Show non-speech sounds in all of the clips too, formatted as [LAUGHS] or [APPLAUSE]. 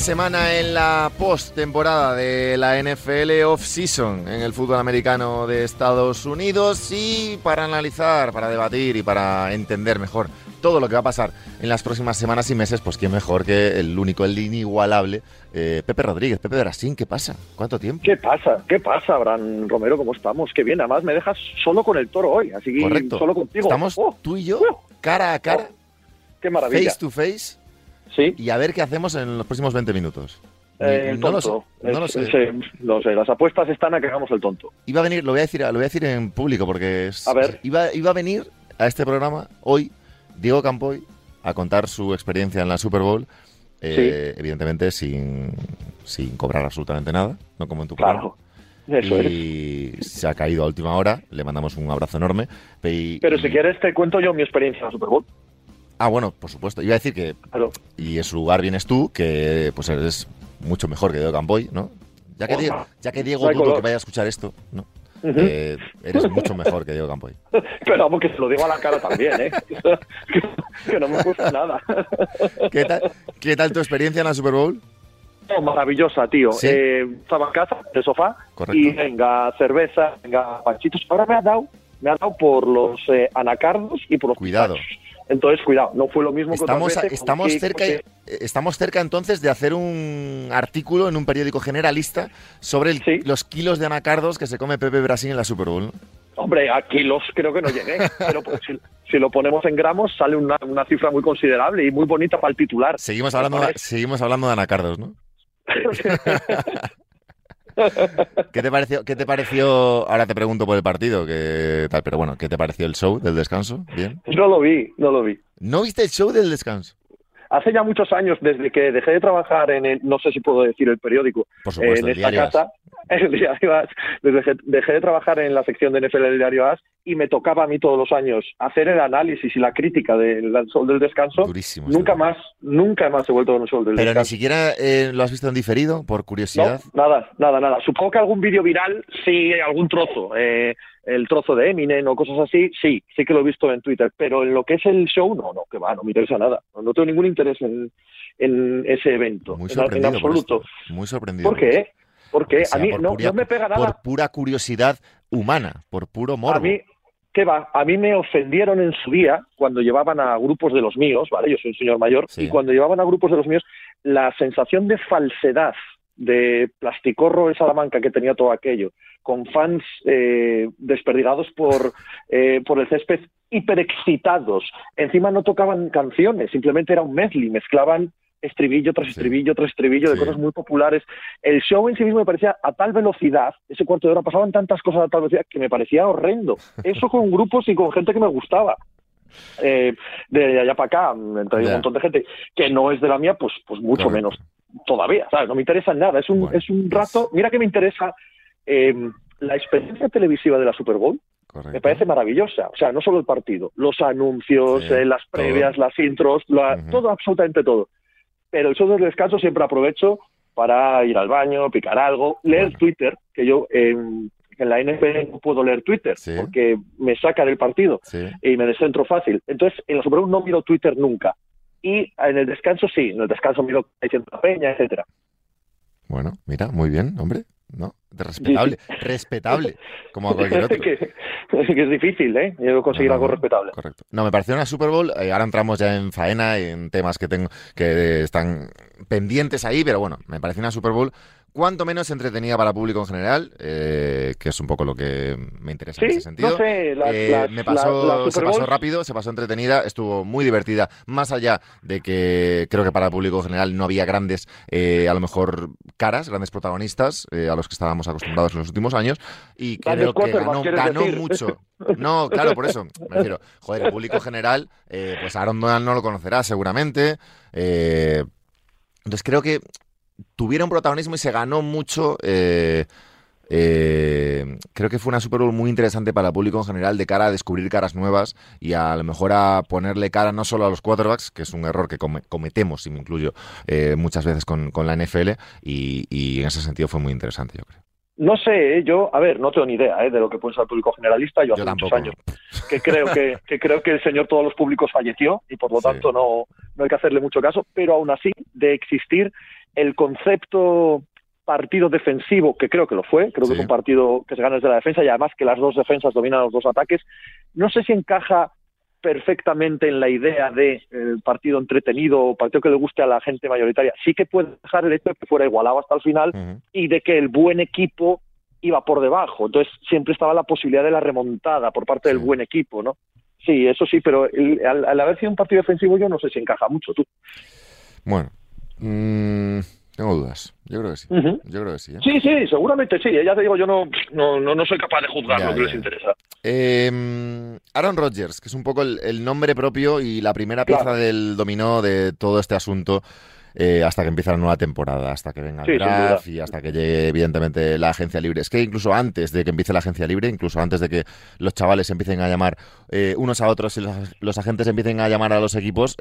Semana en la post-temporada de la NFL off-season en el fútbol americano de Estados Unidos y para analizar, para debatir y para entender mejor todo lo que va a pasar en las próximas semanas y meses, pues quién mejor que el único, el inigualable eh, Pepe Rodríguez. Pepe Brasín, ¿qué pasa? ¿Cuánto tiempo? ¿Qué pasa? ¿Qué pasa, Abraham Romero? ¿Cómo estamos? Qué bien, además me dejas solo con el toro hoy, así que solo contigo. Estamos Oh, tú y yo, oh, cara a cara, qué maravilla. face to face, Sí, y a ver qué hacemos en los próximos 20 minutos. eh, el no lo sé, tonto. no lo sé. sé, las apuestas están a que hagamos el tonto. Iba a venir, lo voy a decir, lo voy a decir en público porque es, A ver. iba, iba a venir a este programa hoy Diego Campoy a contar su experiencia en la Super Bowl, eh, evidentemente sin, sin cobrar absolutamente nada, no como en tu Claro, programa. eso es. y se ha caído a última hora, le mandamos un abrazo enorme. y- Pero si quieres te cuento yo mi experiencia en la Super Bowl. Ah, bueno, por supuesto. Iba a decir que, Claro. y en su lugar vienes tú, que pues eres mucho mejor que Diego Campoy, ¿no? Ya que. Diego, ya que Diego que vaya a escuchar esto, ¿no? Eh, eres mucho mejor que Diego Campoy. [LAUGHS] Pero vamos, que se lo digo a la cara también, ¿eh? [LAUGHS] que, que no me gusta nada. [LAUGHS] ¿Qué tal, ¿Qué tal tu experiencia en la Super Bowl? Oh, maravillosa, tío. Sí. Eh, estaba en casa, de sofá, Correcto. y venga cerveza, venga panchitos. Ahora me ha dado, me ha dado por los eh, anacardos y por los Cuidado. pistachos. Entonces, cuidado, no fue lo mismo Estamos, que otras veces, estamos, cerca, eh, estamos cerca entonces de hacer un artículo en un periódico generalista sobre el- Sí. los kilos de anacardos que se come Pepe Brasil en la Super Bowl. Hombre, a kilos creo que no llegué, [LAUGHS] pero pues, si, si lo ponemos en gramos sale una, una cifra muy considerable y muy bonita para el titular. Seguimos hablando, de, seguimos hablando de anacardos, ¿no? [LAUGHS] [LAUGHS] ¿Qué te pareció? ¿Qué te pareció? Ahora te pregunto por el partido, que tal, pero bueno, ¿qué te pareció el show del descanso? Bien. no lo vi, no lo vi. ¿No viste el show del descanso? Hace ya muchos años, desde que dejé de trabajar en el, no sé si puedo decir el periódico, Por supuesto, en el esta diario casa, el diario As, desde que dejé de trabajar en la sección de NFL del diario As y me tocaba a mí todos los años hacer el análisis y la crítica del sol del descanso. Durísimo. Nunca más, nunca más he vuelto con el sol del Pero ni descanso. siquiera eh, lo has visto en diferido, por curiosidad. No, nada, nada, nada. Supongo que algún vídeo viral, sí, algún trozo, eh, el trozo de Eminem o cosas así, sí, sí que lo he visto en Twitter, pero en lo que es el show, no, no, que va, no me interesa nada. No, no tengo ningún interés en, en ese evento, Muy en, en sorprendido. por absoluto. Muy sorprendido. ¿Por qué? Porque Que a mí por no, pura- no me pega nada. Por pura curiosidad humana, por puro morbo. A mí, ¿qué va? A mí me ofendieron en su día cuando llevaban a grupos de los míos, ¿vale? Yo soy un señor mayor, Sí. y cuando llevaban a grupos de los míos, la sensación de falsedad de plasticorro en Salamanca que tenía todo aquello, con fans eh, desperdigados por, [LAUGHS] eh, por el césped hiperexcitados. Encima no tocaban canciones, simplemente era un medley, mezclaban estribillo tras estribillo tras estribillo de cosas muy populares. El show en sí mismo me parecía a tal velocidad, ese cuarto de hora, pasaban tantas cosas a tal velocidad que me parecía horrendo. [LAUGHS] Eso con grupos y con gente que me gustaba. Eh, de allá para acá, entre Ya. un montón de gente que no es de la mía, pues, pues mucho menos todavía, ¿sabes? No me interesa nada. Es un, Bueno, es un rato. Mira que me interesa eh, la experiencia televisiva de la Super Bowl. Correcto. Me parece maravillosa. O sea, no solo el partido, los anuncios, Sí, eh, las todo. previas, las intros, la- todo, absolutamente todo. Pero el show del descanso siempre aprovecho para ir al baño, picar algo, leer Bueno. Twitter, que yo eh, en la NFL no puedo leer Twitter Sí. porque me saca del partido Sí. y me descentro fácil. Entonces, en la Super Bowl no miro Twitter nunca. Y en el descanso sí, en el descanso miro diciendo la peña, etcétera. Bueno, mira, muy bien, hombre. ¿No? De respetable. Respetable. Como a cualquier otro. que, que es difícil, ¿eh? Yo conseguir No, no, algo respetable. Correcto. No, me pareció una Super Bowl. eh, ahora entramos ya en faena y en temas que tengo que están pendientes ahí, pero bueno, me pareció una Super Bowl cuanto menos entretenida para el público en general, eh, que es un poco lo que me interesa en ese sentido. no sé, las, Eh, las- me pasó, la- la se pasó rápido, se pasó entretenida, estuvo muy divertida, más allá de que creo que para el público en general no había grandes, eh, a lo mejor, caras, grandes protagonistas a los que estábamos acostumbrados en los últimos años, y creo que ganó, ¿quieres ganó mucho. [LAUGHS] No, claro, por eso, me refiero, joder, el público general, eh, pues Aaron Donald no lo conocerá seguramente, eh, entonces creo que tuvieron protagonismo y se ganó mucho. Eh, eh, creo que fue una Super Bowl muy interesante para el público en general de cara a descubrir caras nuevas y a, lo mejor a ponerle cara no solo a los quarterbacks, que es un error que cometemos, y me incluyo, eh, muchas veces con, la NFL, y, en ese sentido fue muy interesante, yo creo. No sé, ¿eh? yo, a ver, no tengo ni idea de lo que ser el público generalista. Yo, hace muchos años que creo que, que, creo que el señor todos los públicos falleció y por lo tanto no, no hay que hacerle mucho caso, pero aún así, de existir el concepto partido defensivo, que creo que lo fue, creo que es un partido que se gana desde la defensa y además que las dos defensas dominan los dos ataques. No sé si encaja perfectamente en la idea de eh, partido entretenido o partido que le guste a la gente mayoritaria. Sí que puede dejar el hecho de que fuera igualado hasta el final y de que el buen equipo iba por debajo. Entonces siempre estaba la posibilidad de la remontada por parte del buen equipo, ¿no? Sí, eso sí, pero al, haber sido un partido defensivo yo no sé si encaja mucho tú. Bueno, mmm, tengo dudas. Yo creo que sí. Yo creo que sí. ¿eh? Sí, sí, seguramente sí. Ya te digo, yo no, no, no, soy capaz de juzgar lo que les interesa. Em, Aaron Rodgers, que es un poco el, nombre propio y la primera pieza del dominó de todo este asunto. Eh, hasta que empiece la nueva temporada, hasta que venga el draft y hasta que llegue, evidentemente, la agencia libre. Es que incluso antes de que empiece la agencia libre, incluso antes de que los chavales empiecen a llamar eh, unos a otros y los, agentes empiecen a llamar a los equipos,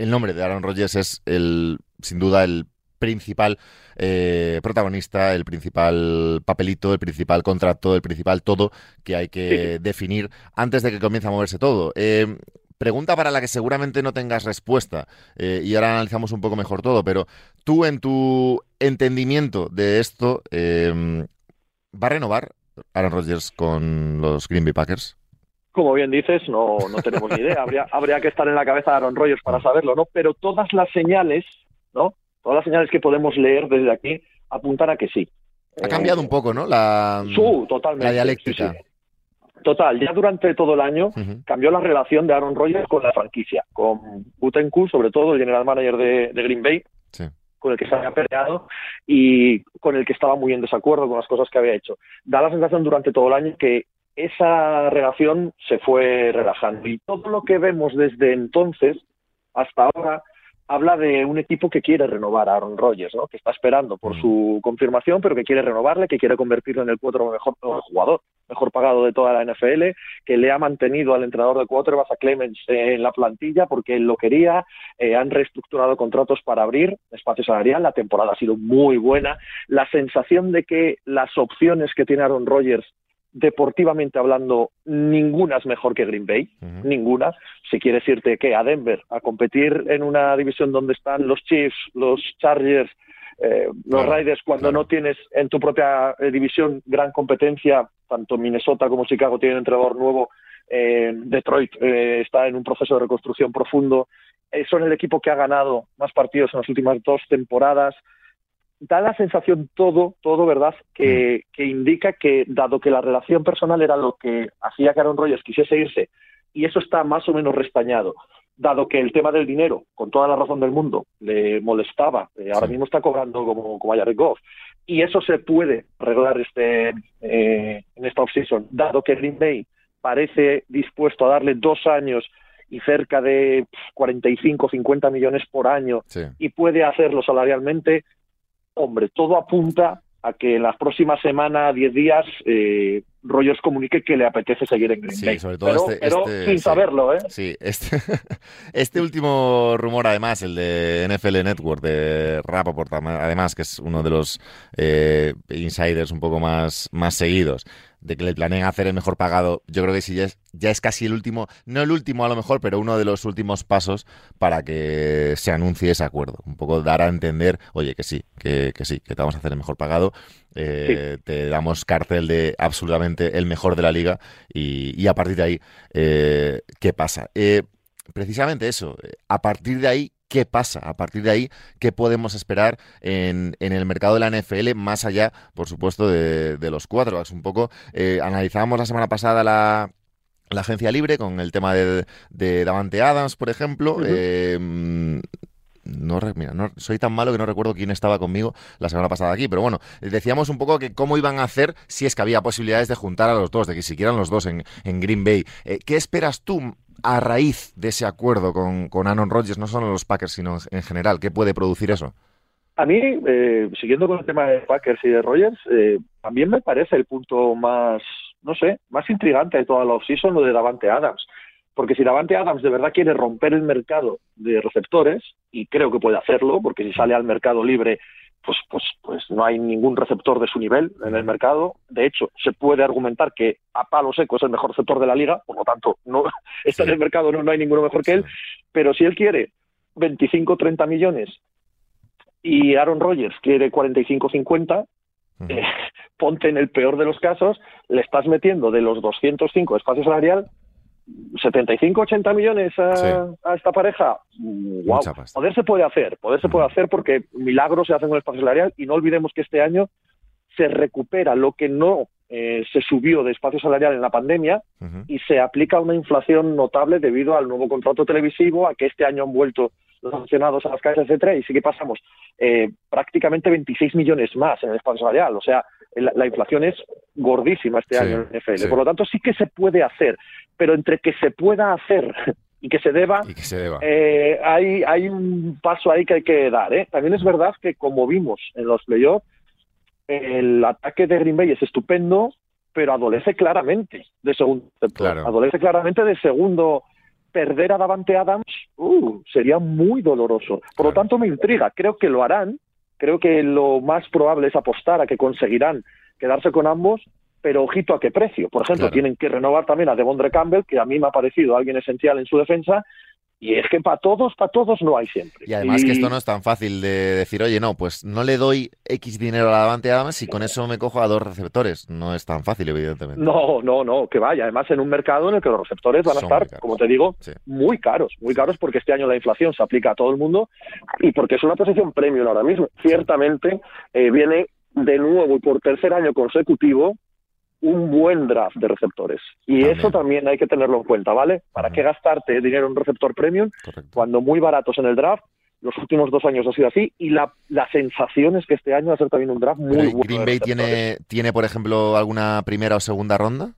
el nombre de Aaron Rodgers es el, sin duda, el principal eh, protagonista, el principal papelito, el principal contrato, el principal todo que hay que definir antes de que comience a moverse todo. Eh, pregunta para la que seguramente no tengas respuesta eh, y ahora analizamos un poco mejor todo, pero tú en tu entendimiento de esto, ¿va a renovar Aaron Rodgers con los Green Bay Packers? Como bien dices, no, no tenemos ni idea. [LAUGHS] Habría, habría que estar en la cabeza de Aaron Rodgers para saberlo, ¿no? Pero todas las señales, ¿no? todas las señales que podemos leer desde aquí apuntan a que sí. Ha cambiado un poco, ¿no? La, totalmente, la dialéctica. Total, ya durante todo el año cambió la relación de Aaron Rodgers con la franquicia, con Gutenkul, sobre todo el general manager de, Green Bay, con el que se había peleado y con el que estaba muy en desacuerdo con las cosas que había hecho. Da la sensación durante todo el año que esa relación se fue relajando y todo lo que vemos desde entonces hasta ahora habla de un equipo que quiere renovar a Aaron Rodgers, ¿no? que está esperando por mm. su confirmación, pero que quiere renovarle, que quiere convertirlo en el cuatro mejor jugador, mejor pagado de toda la NFL, que le ha mantenido al entrenador de quarterbacks a Clemens en la plantilla porque él lo quería, eh, han reestructurado contratos para abrir espacio salarial, la temporada ha sido muy buena, la sensación de que las opciones que tiene Aaron Rodgers deportivamente hablando, ninguna es mejor que Green Bay, ninguna. Si quieres irte que a Denver a competir en una división donde están los Chiefs, los Chargers, eh, los Raiders, cuando no tienes en tu propia eh, división gran competencia, tanto Minnesota como Chicago tienen entrenador nuevo, eh, Detroit está en un proceso de reconstrucción profundo, son el equipo que ha ganado más partidos en las últimas dos temporadas da la sensación todo, todo, ¿verdad?, que, mm. que, indica que, dado que la relación personal era lo que hacía que Aaron Rodgers quisiese irse, y eso está más o menos restañado, dado que el tema del dinero, con toda la razón del mundo, le molestaba, eh, ahora mismo está cobrando como, como Jared Goff, y eso se puede arreglar este, eh, en esta offseason, dado que Green Bay parece dispuesto a darle dos años y cerca de 45, 50 millones por año y puede hacerlo salarialmente, hombre, todo apunta a que en las próximas semanas, 10 días, eh, Rogers comunique que le apetece seguir en Green sí, sobre todo pero, este, este sin saberlo, ¿eh? Sí, este, [LAUGHS] este último rumor, además, el de NFL Network, de Rapoport, además, que es uno de los eh, insiders un poco más, más seguidos, de que le planeen hacer el mejor pagado, yo creo que sí ya es, ya es casi el último, no el último a lo mejor, pero uno de los últimos pasos para que se anuncie ese acuerdo. Un poco dar a entender, oye, que sí, que, sí, que te vamos a hacer el mejor pagado, eh, te damos cárcel de absolutamente el mejor de la liga y, a partir de ahí, eh, ¿qué pasa? Eh, precisamente eso, a partir de ahí, qué pasa a partir de ahí, qué podemos esperar en, en el mercado de la NFL, más allá, por supuesto, de, de los quarterbacks. Un poco analizábamos la semana pasada la, la agencia libre con el tema de, de Davante Adams, por ejemplo. Eh, no, mira, no, soy tan malo que no recuerdo quién estaba conmigo la semana pasada aquí, pero bueno, decíamos un poco que cómo iban a hacer si es que había posibilidades de juntar a los dos, de que siquiera los dos en, en Green Bay. Eh, ¿Qué esperas tú a raíz de ese acuerdo con, con Aaron Rodgers, no solo los Packers, sino en general? ¿Qué puede producir eso? A mí, eh, siguiendo con el tema de Packers y de Rogers, eh, también me parece el punto más, no sé, más intrigante de toda la offseason lo de Davante Adams. Porque si Davante Adams de verdad quiere romper el mercado de receptores, y creo que puede hacerlo, porque si sale al mercado libre, pues, pues, pues no hay ningún receptor de su nivel en el mercado. De hecho, se puede argumentar que a palo seco es el mejor receptor de la liga, por lo tanto, no [LAUGHS] está en el mercado, no, no hay ninguno mejor que él. Pero si él quiere 25 30 millones y Aaron Rodgers quiere 45-50, eh, [LAUGHS] ponte en el peor de los casos, le estás metiendo de los 205 espacio salarial 75-80 millones a, esta pareja. Wow, poder se puede hacer, poder se puede hacer porque milagros se hacen con el espacio salarial y no olvidemos que este año se recupera lo que no eh, se subió de espacio salarial en la pandemia y se aplica una inflación notable debido al nuevo contrato televisivo, a que este año han vuelto los aficionados a las calles, etcétera, y sí que pasamos eh, prácticamente 26 millones más en el espacio salarial. O sea, la, inflación es gordísima este año en NFL. Por lo tanto, sí que se puede hacer, pero entre que se pueda hacer y que se deba, eh, hay, hay un paso ahí que hay que dar. ¿eh? También es verdad que, como vimos en los playoffs, el ataque de Green Bay es estupendo, pero adolece claramente de segundo. Adolece claramente de segundo perder a Davante Adams uh, sería muy doloroso. Por lo tanto, me intriga. Creo que lo harán. Creo que lo más probable es apostar a que conseguirán quedarse con ambos, pero ojito a qué precio. Por ejemplo, tienen que renovar también a Devondre Campbell, que a mí me ha parecido alguien esencial en su defensa, y es que para todos, para todos no hay siempre. Y además que esto no es tan fácil de decir, oye, no, pues no le doy X dinero a la Davante Adams y con eso me cojo a dos receptores. No es tan fácil, evidentemente. No, no, no, que vaya. Además, en un mercado en el que los receptores van a estar, como te digo, muy caros. Muy caros porque este año la inflación se aplica a todo el mundo y porque es una posición premium ahora mismo. Ciertamente eh, viene de nuevo y por tercer año consecutivo un buen draft de receptores. Y eso también hay que tenerlo en cuenta, ¿vale? ¿Para qué gastarte dinero en un receptor premium cuando muy baratos en el draft? Los últimos dos años ha sido así y la, la sensación es que este año va a ser también un draft muy bueno. ¿Green Bay tiene, tiene, por ejemplo, alguna primera o segunda ronda?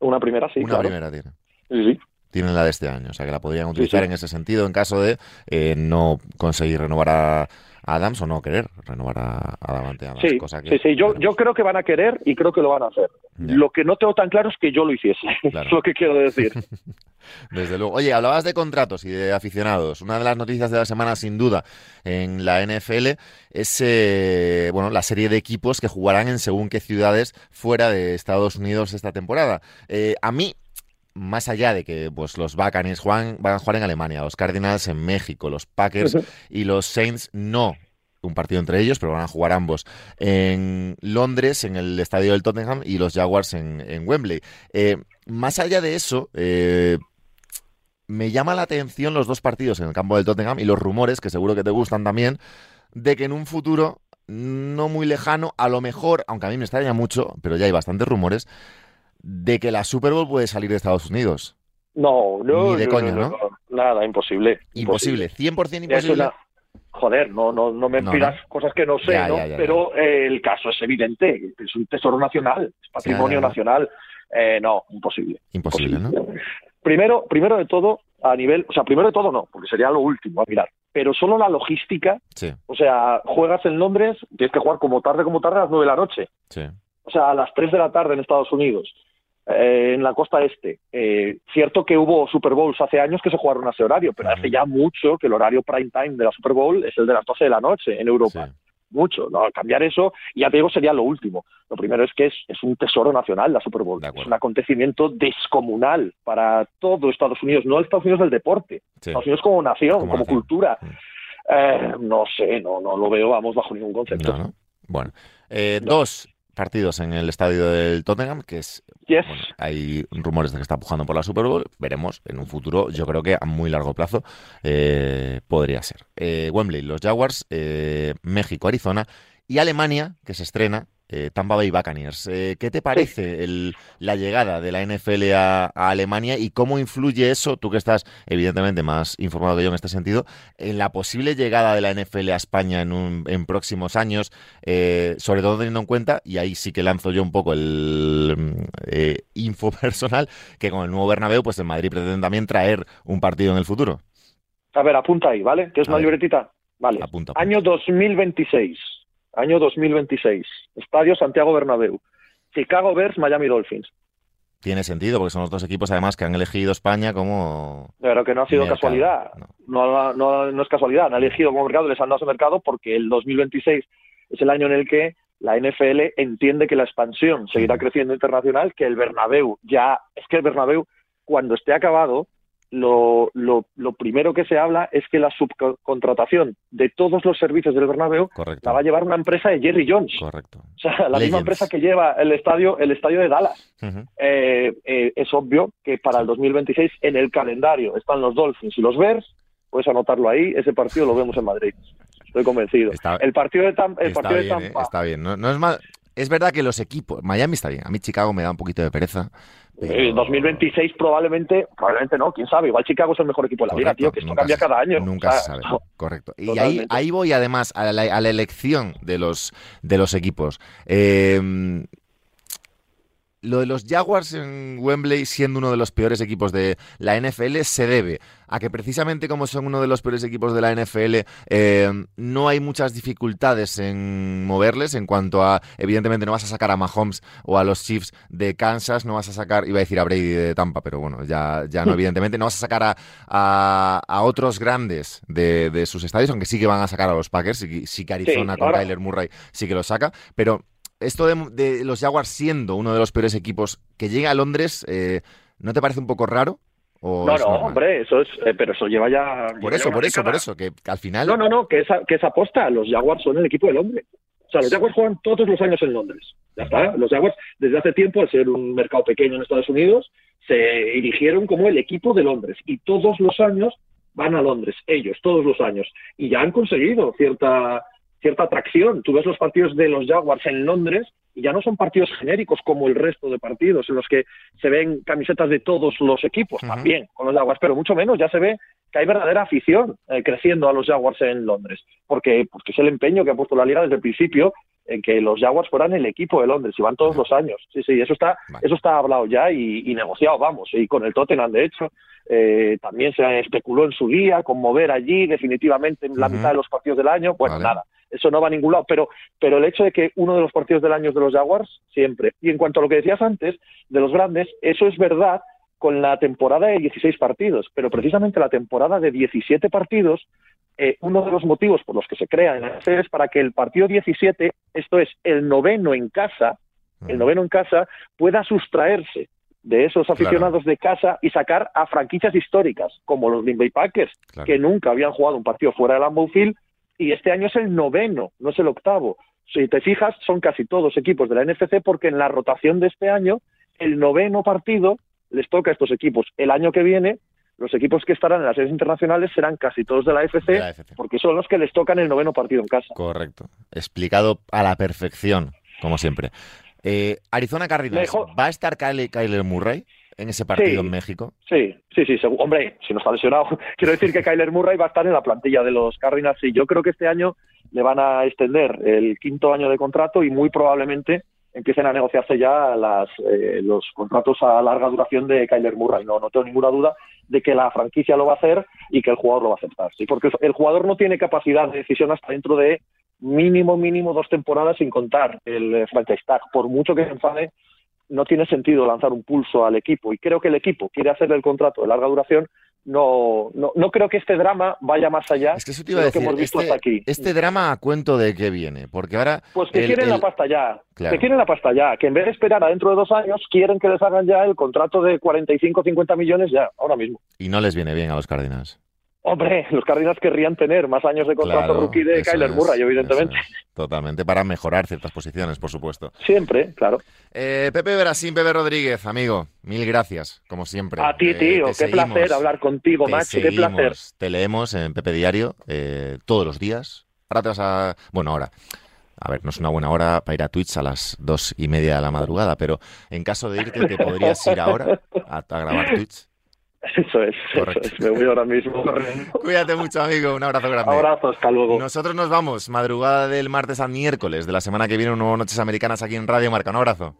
Una primera, sí. Una primera tiene. Sí, sí. Tienen la de este año, o sea que la podrían utilizar en ese sentido en caso de eh, no conseguir renovar a, Adams o no querer renovar a, Davante Adams. Sí, cosa que, sí, sí. Yo, yo creo que van a querer y creo que lo van a hacer. Lo que no tengo tan claro es que yo lo hiciese, [LAUGHS] es lo que quiero decir. [LAUGHS] Desde luego. Oye, hablabas de contratos y de aficionados. Una de las noticias de la semana, sin duda, en la NFL es eh, bueno la serie de equipos que jugarán en según qué ciudades fuera de Estados Unidos esta temporada. Eh, a mí más allá de que pues, los Buccaneers van a jugar en Alemania, los Cardinals en México, los Packers y los Saints no un partido entre ellos, pero van a jugar ambos en Londres, en el estadio del Tottenham, y los Jaguars en, Wembley. Eh, más allá de eso, eh, me llama la atención los dos partidos en el campo del Tottenham y los rumores, que seguro que te gustan también, de que en un futuro no muy lejano, a lo mejor, aunque a mí me extraña mucho, pero ya hay bastantes rumores, de que la Super Bowl puede salir de Estados Unidos. No, no. Ni de coña, ¿no? Nada, imposible. Imposible, 100% imposible. Joder, no, no, no me pidas cosas que no sé, ¿no? Pero eh, el caso es evidente, es un tesoro nacional, es patrimonio nacional. Eh, no, imposible. Imposible, ¿no? Primero, primero de todo, a nivel, o sea, primero de todo no, porque sería lo último a mirar. Pero solo la logística, sí. o sea, juegas en Londres, tienes que jugar como tarde, como tarde a las nueve de la noche. Sí. O sea, a las tres de la tarde en Estados Unidos. Eh, en la costa este. Eh, cierto que hubo Super Bowls hace años que se jugaron a ese horario, pero hace ya mucho que el horario prime time de la Super Bowl es el de las 12 de la noche en Europa. Mucho. ¿no? Cambiar eso, ya te digo, sería lo último. Lo primero es que es, es un tesoro nacional la Super Bowl. Es un acontecimiento descomunal para todo Estados Unidos, no Estados Unidos del deporte, Estados Unidos como nación, como, cultura. Eh, no sé, no, no lo veo, vamos, bajo ningún concepto. Bueno, dos partidos en el estadio del Tottenham, que es hay rumores de que está pujando por la Super Bowl. Veremos en un futuro, yo creo que a muy largo plazo eh, podría ser. Eh, Wembley, los Jaguars, eh, México, Arizona y Alemania, que se estrena eh, Tampa Bay Buccaneers. Eh, ¿Qué te parece la llegada de la NFL a, Alemania y cómo influye eso, tú que estás evidentemente más informado que yo en este sentido, en la posible llegada de la NFL a España en, próximos años, eh, sobre todo teniendo en cuenta, y ahí sí que lanzo yo un poco el info [LAUGHS] personal, que con el nuevo Bernabéu, pues el Madrid pretende también traer un partido en el futuro. A ver, apunta ahí, ¿vale? Que es una libretita. Vale. Apunta, apunta. Año 2026. Año 2026. Estadio Santiago Bernabéu. Chicago Bears, Miami Dolphins. Tiene sentido, porque son los dos equipos además que han elegido España como... Pero que no ha sido mercado. casualidad. No. No, no, no es casualidad. Han elegido como mercado, les han dado ese mercado porque el 2026 es el año en el que la NFL entiende que la expansión seguirá Ujú. creciendo internacional, que el Bernabéu ya... Es que el Bernabéu, cuando esté acabado, lo, lo, lo primero que se habla es que la subcontratación de todos los servicios del Bernabéu Correcto. la va a llevar una empresa de Jerry Jones. Correcto. O sea, la Legends. misma empresa que lleva el estadio, el estadio de Dallas. Eh, eh, es obvio que para el 2026 en el calendario están los Dolphins y los Bears. Puedes anotarlo ahí. Ese partido lo vemos en Madrid. Estoy convencido. Está- el partido de, Tam- el está partido de bien, ¿eh? Tampa. está bien. No, no es mal... Es verdad que los equipos... Miami está bien. A mí Chicago me da un poquito de pereza. Pero- eh, 2026 probablemente, probablemente no, quién sabe. Igual Chicago es el mejor equipo de la liga, Correcto, tío, que esto cambia se- cada año. Nunca O sea, se sabe. no. [LAUGHS] Correcto. Y ahí, ahí voy además a la, a la elección de los, de los equipos. Eh, lo de los Jaguars en Wembley siendo uno de los peores equipos de la NFL se debe a que precisamente como son uno de los peores equipos de la NFL eh, no hay muchas dificultades en moverles en cuanto a, evidentemente no vas a sacar a Mahomes o a los Chiefs de Kansas, no vas a sacar, iba a decir a Brady de Tampa, pero bueno, ya, ya no evidentemente, no vas a sacar a, a, a otros grandes de, de sus estadios, aunque sí que van a sacar a los Packers, sí, sí que Arizona Sí, con Kyler Murray sí que lo saca, pero esto de, de los Jaguars siendo uno de los peores equipos que llega a Londres, eh, ¿no te parece un poco raro? ¿O No, no, normal? hombre, eso es, eh, pero eso lleva ya. Por lleva eso, ya por eso, década. por eso, que, que al final... No, no, no, que esa, que esa aposta. Los Jaguars son el equipo de Londres. O sea, los Jaguars juegan todos los años en Londres. Ya está. Los Jaguars, desde hace tiempo, al ser un mercado pequeño en Estados Unidos, se erigieron como el equipo de Londres. Y todos los años van a Londres, ellos, todos los años. Y ya han conseguido cierta, cierta atracción. Tú ves los partidos de los Jaguars en Londres y ya no son partidos genéricos como el resto de partidos en los que se ven camisetas de todos los equipos, también con los Jaguars, pero mucho menos ya se ve que hay verdadera afición eh, creciendo a los Jaguars en Londres, porque, porque es el empeño que ha puesto la liga desde el principio en que los Jaguars fueran el equipo de Londres y van todos los años. Sí, sí, eso está, Vale. eso está hablado ya y, y negociado, vamos, y con el Tottenham, de hecho, eh, también se especuló en su día con mover allí definitivamente en la mitad de los partidos del año. Bueno, Vale. nada, eso no va a ningún lado, pero, pero el hecho de que uno de los partidos del año es de los Jaguars, siempre. Y en cuanto a lo que decías antes, de los grandes, eso es verdad con la temporada de 16 partidos, pero precisamente la temporada de 17 partidos, eh, uno de los motivos por los que se crea en NFL es para que el partido 17, esto es el noveno en casa, el noveno en casa, pueda sustraerse de esos aficionados de casa y sacar a franquicias históricas, como los Green Bay Packers, Claro. que nunca habían jugado un partido fuera del Lambeau Field, y este año es el noveno, no es el octavo. Si te fijas, son casi todos equipos de la NFC porque en la rotación de este año, el noveno partido les toca a estos equipos. El año que viene, los equipos que estarán en las series internacionales serán casi todos de la FC, De la AFC. porque son los que les tocan el noveno partido en casa. Correcto. Explicado a la perfección, como siempre. Eh, Arizona Cardinals, ¿va a estar Kyle- Kyler Murray en ese partido Sí. en México? Sí, sí, sí, hombre, si no está lesionado. [LAUGHS] Quiero decir que Kyler Murray va a estar en la plantilla de los Cardinals y yo creo que este año le van a extender el quinto año de contrato y muy probablemente empiecen a negociarse ya las, eh, los contratos a larga duración de Kyler Murray. No, no tengo ninguna duda de que la franquicia lo va a hacer y que el jugador lo va a aceptar. Sí, porque el jugador no tiene capacidad de decisión hasta dentro de mínimo, mínimo dos temporadas sin contar el franchise tag. Por mucho que se enfade, no tiene sentido lanzar un pulso al equipo y creo que el equipo quiere hacerle el contrato de larga duración. No, no, no creo que este drama vaya más allá Es que eso te de iba lo que hemos visto Este, hasta aquí. este drama a cuento de qué viene, porque ahora Pues que el- quieren el- la pasta ya, Claro. que quieren la pasta ya, que en vez de esperar a dentro de dos años, quieren que les hagan ya el contrato de 45 o 50 millones ya, ahora mismo. y no les viene bien a los Cardinals. Hombre, los Cardinals querrían tener más años de contrato Claro, rookie de Kyler es, Murray, evidentemente. es. Totalmente, para mejorar ciertas posiciones, por supuesto. Siempre, claro. Eh, Pepe Berasín, Pepe Rodríguez, amigo, mil gracias, como siempre. A ti, Eh, tío, qué seguimos, placer hablar contigo, macho, qué placer. Te leemos en Pepe Diario eh, todos los días. Ahora te vas a... Bueno, ahora... A ver, no es una buena hora para ir a Twitch a las dos y media de la madrugada, pero en caso de irte, te podrías ir ahora a, a grabar Twitch. Eso es, eso es, me voy ahora mismo. [LAUGHS] Cuídate mucho, amigo, un abrazo grande. Abrazo, hasta luego. Nosotros nos vamos, madrugada del martes al miércoles de la semana que viene, un nuevo Noches Americanas aquí en Radio Marca. Un abrazo.